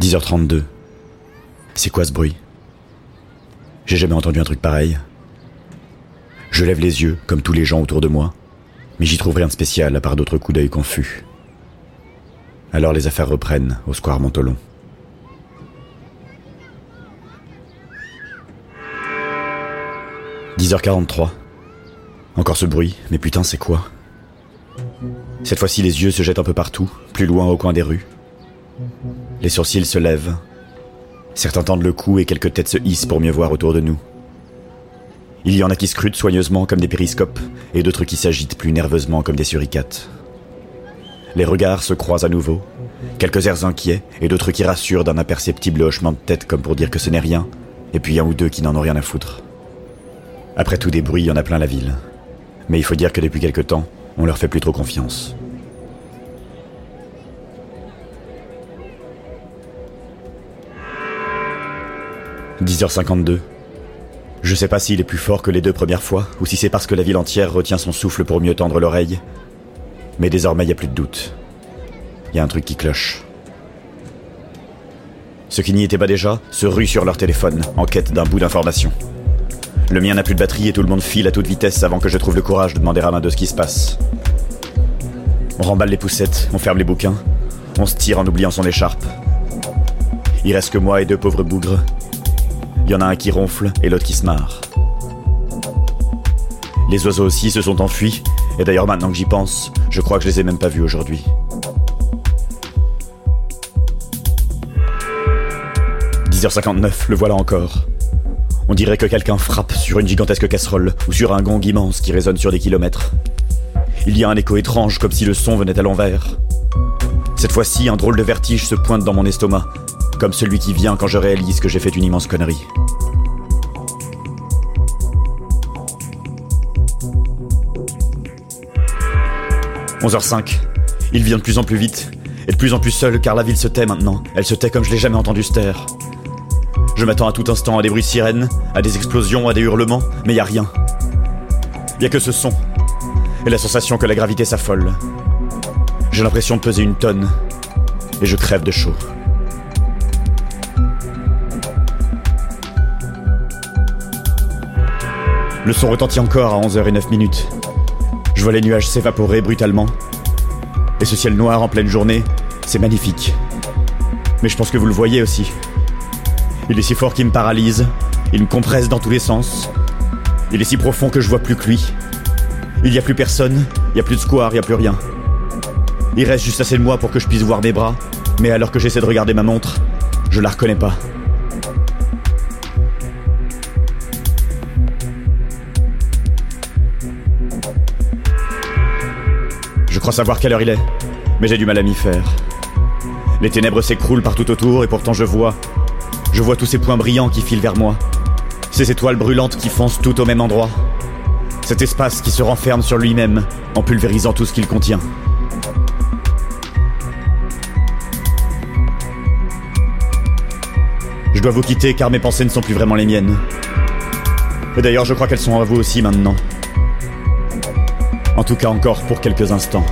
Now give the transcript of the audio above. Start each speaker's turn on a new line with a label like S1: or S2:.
S1: 10h32. C'est quoi ce bruit? J'ai jamais entendu un truc pareil. Je lève les yeux, comme tous les gens autour de moi, mais j'y trouve rien de spécial à part d'autres coups d'œil confus. Alors les affaires reprennent au square Montolon. « 10h43. Encore ce bruit, mais putain c'est quoi? Cette fois-ci les yeux se jettent un peu partout, plus loin au coin des rues. Les sourcils se lèvent. Certains tendent le cou et quelques têtes se hissent pour mieux voir autour de nous. Il y en a qui scrutent soigneusement comme des périscopes et d'autres qui s'agitent plus nerveusement comme des suricates. Les regards se croisent à nouveau, quelques airs inquiets et d'autres qui rassurent d'un imperceptible hochement de tête comme pour dire que ce n'est rien, et puis un ou deux qui n'en ont rien à foutre. Après tout des bruits, il y en a plein la ville. Mais il faut dire que depuis quelque temps, on leur fait plus trop confiance. 10h52. Je sais pas s'il est plus fort que les deux premières fois, ou si c'est parce que la ville entière retient son souffle pour mieux tendre l'oreille. Mais désormais, il a plus de doute. Il y a un truc qui cloche. Ceux qui n'y étaient pas déjà se ruent sur leur téléphone, en quête d'un bout d'information. Le mien n'a plus de batterie et tout le monde file à toute vitesse avant que je trouve le courage de demander à main de ce qui se passe. On remballe les poussettes, on ferme les bouquins, on se tire en oubliant son écharpe. Il reste que moi et deux pauvres bougres, il y en a un qui ronfle et l'autre qui se marre. Les oiseaux aussi se sont enfuis, et d'ailleurs maintenant que j'y pense, je crois que je les ai même pas vus aujourd'hui. « 10h59, le voilà encore. On dirait que quelqu'un frappe sur une gigantesque casserole ou sur un gong immense qui résonne sur des kilomètres. Il y a un écho étrange comme si le son venait à l'envers. Cette fois-ci, un drôle de vertige se pointe dans mon estomac comme celui qui vient quand je réalise que j'ai fait une immense connerie. « 11h05. Il vient de plus en plus vite, et de plus en plus seul car la ville se tait maintenant. Elle se tait comme je l'ai jamais entendu se taire. Je m'attends à tout instant à des bruits sirènes, à des explosions, à des hurlements, mais y a rien. Y a que ce son, et la sensation que la gravité s'affole. J'ai l'impression de peser une tonne, et je crève de chaud. Le son retentit encore à 11h09 minutes. Je vois les nuages s'évaporer brutalement. Et ce ciel noir en pleine journée, c'est magnifique. Mais je pense que vous le voyez aussi. Il est si fort qu'il me paralyse, il me compresse dans tous les sens. Il est si profond que je vois plus que lui. Il n'y a plus personne, il n'y a plus de square, il n'y a plus rien. Il reste juste assez de moi pour que je puisse voir mes bras, mais alors que j'essaie de regarder ma montre, je la reconnais pas. Crois savoir quelle heure il est, mais j'ai du mal à m'y faire. Les ténèbres s'écroulent partout autour et pourtant je vois. Je vois tous ces points brillants qui filent vers moi. Ces étoiles brûlantes qui foncent tout au même endroit. Cet espace qui se renferme sur lui-même en pulvérisant tout ce qu'il contient. Je dois vous quitter car mes pensées ne sont plus vraiment les miennes. Et d'ailleurs, je crois qu'elles sont à vous aussi maintenant. En tout cas encore pour quelques instants.